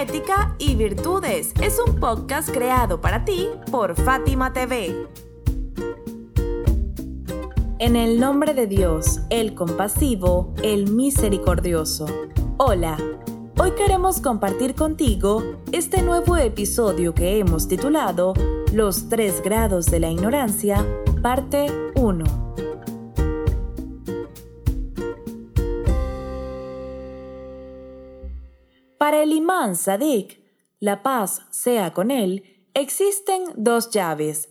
Ética y Virtudes es un podcast creado para ti por Fátima TV. En el nombre de Dios, el compasivo, el misericordioso. Hola, hoy queremos compartir contigo este nuevo episodio que hemos titulado Los tres grados de la ignorancia, parte 1. Para el imán Sadik, la paz sea con él, existen dos llaves.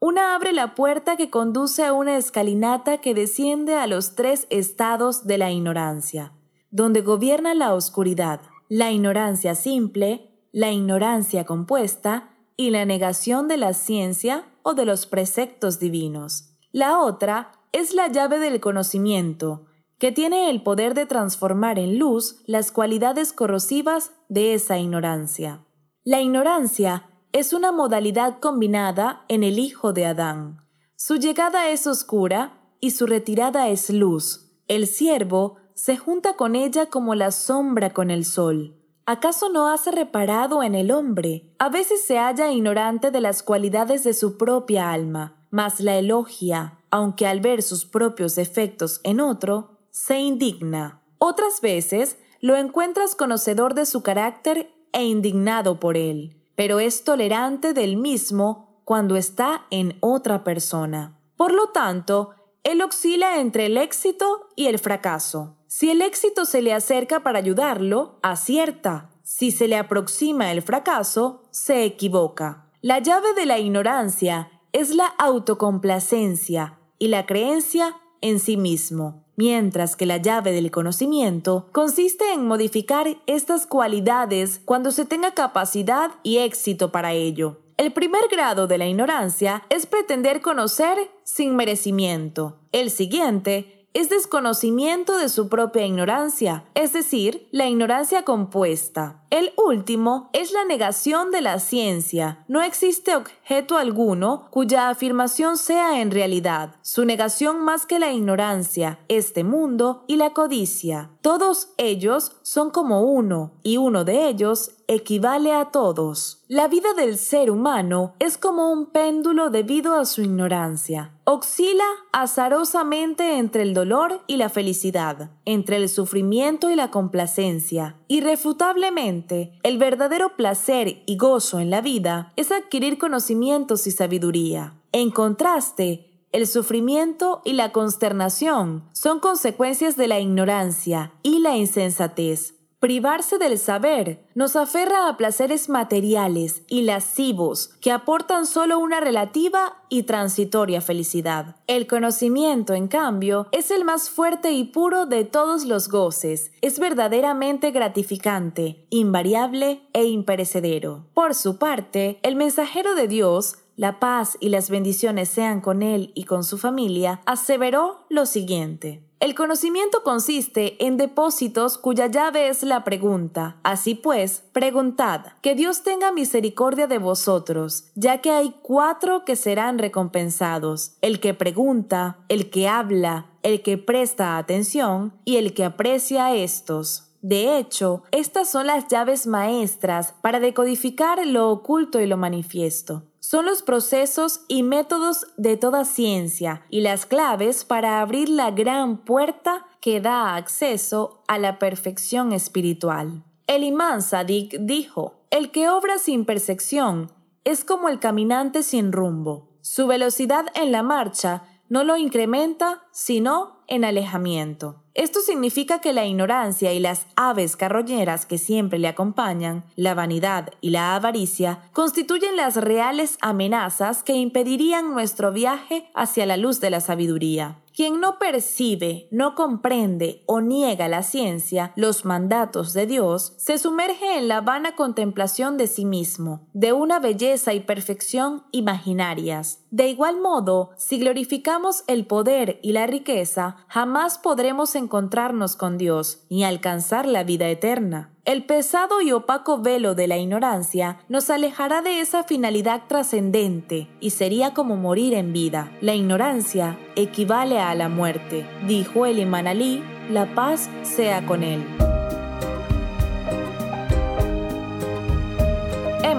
Una abre la puerta que conduce a una escalinata que desciende a los tres estados de la ignorancia, donde gobierna la oscuridad, la ignorancia simple, la ignorancia compuesta y la negación de la ciencia o de los preceptos divinos. La otra es la llave del conocimiento, que tiene el poder de transformar en luz las cualidades corrosivas de esa ignorancia. La ignorancia es una modalidad combinada en el Hijo de Adán. Su llegada es oscura y su retirada es luz. El siervo se junta con ella como la sombra con el sol. ¿Acaso no hace reparado en el hombre? A veces se halla ignorante de las cualidades de su propia alma, mas la elogia, aunque al ver sus propios defectos en otro, se indigna. Otras veces lo encuentras conocedor de su carácter e indignado por él, pero es tolerante del mismo cuando está en otra persona. Por lo tanto, él oscila entre el éxito y el fracaso. Si el éxito se le acerca para ayudarlo, acierta. Si se le aproxima el fracaso, se equivoca. La llave de la ignorancia es la autocomplacencia y la creencia en sí mismo mientras que la llave del conocimiento consiste en modificar estas cualidades cuando se tenga capacidad y éxito para ello. El primer grado de la ignorancia es pretender conocer sin merecimiento. El siguiente es desconocimiento de su propia ignorancia, es decir, la ignorancia compuesta. El último es la negación de la ciencia. No existe objeto alguno cuya afirmación sea en realidad. Su negación más que la ignorancia, este mundo y la codicia. Todos ellos son como uno, y uno de ellos equivale a todos. La vida del ser humano es como un péndulo debido a su ignorancia. Oscila azarosamente entre el dolor y la felicidad, entre el sufrimiento y la complacencia. Irrefutablemente, el verdadero placer y gozo en la vida es adquirir conocimientos y sabiduría. En contraste, el sufrimiento y la consternación son consecuencias de la ignorancia y la insensatez. Privarse del saber nos aferra a placeres materiales y lascivos que aportan solo una relativa y transitoria felicidad. El conocimiento, en cambio, es el más fuerte y puro de todos los goces. Es verdaderamente gratificante, invariable e imperecedero. Por su parte, el mensajero de Dios la paz y las bendiciones sean con él y con su familia, aseveró lo siguiente. El conocimiento consiste en depósitos cuya llave es la pregunta. Así pues, preguntad, que Dios tenga misericordia de vosotros, ya que hay cuatro que serán recompensados, el que pregunta, el que habla, el que presta atención y el que aprecia a estos. De hecho, estas son las llaves maestras para decodificar lo oculto y lo manifiesto son los procesos y métodos de toda ciencia y las claves para abrir la gran puerta que da acceso a la perfección espiritual. El imán Sadik dijo, el que obra sin percepción es como el caminante sin rumbo. Su velocidad en la marcha no lo incrementa, sino en alejamiento. Esto significa que la ignorancia y las aves carroñeras que siempre le acompañan, la vanidad y la avaricia, constituyen las reales amenazas que impedirían nuestro viaje hacia la luz de la sabiduría. Quien no percibe, no comprende o niega la ciencia, los mandatos de Dios, se sumerge en la vana contemplación de sí mismo, de una belleza y perfección imaginarias. De igual modo, si glorificamos el poder y la riqueza, jamás podremos encontrarnos con Dios ni alcanzar la vida eterna. El pesado y opaco velo de la ignorancia nos alejará de esa finalidad trascendente y sería como morir en vida. La ignorancia equivale a la muerte, dijo el imán Ali, la paz sea con él.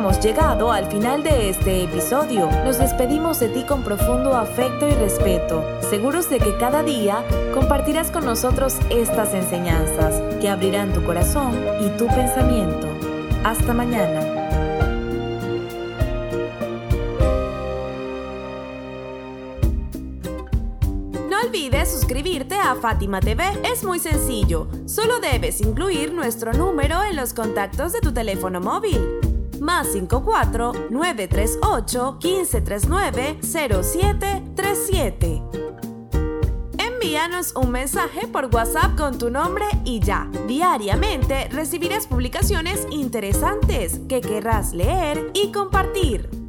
Hemos llegado al final de este episodio. Nos despedimos de ti con profundo afecto y respeto, seguros de que cada día compartirás con nosotros estas enseñanzas que abrirán tu corazón y tu pensamiento. Hasta mañana. No olvides suscribirte a Fátima TV. Es muy sencillo. Solo debes incluir nuestro número en los contactos de tu teléfono móvil más 54 938 1539 0737. Envíanos un mensaje por WhatsApp con tu nombre y ya. Diariamente recibirás publicaciones interesantes que querrás leer y compartir.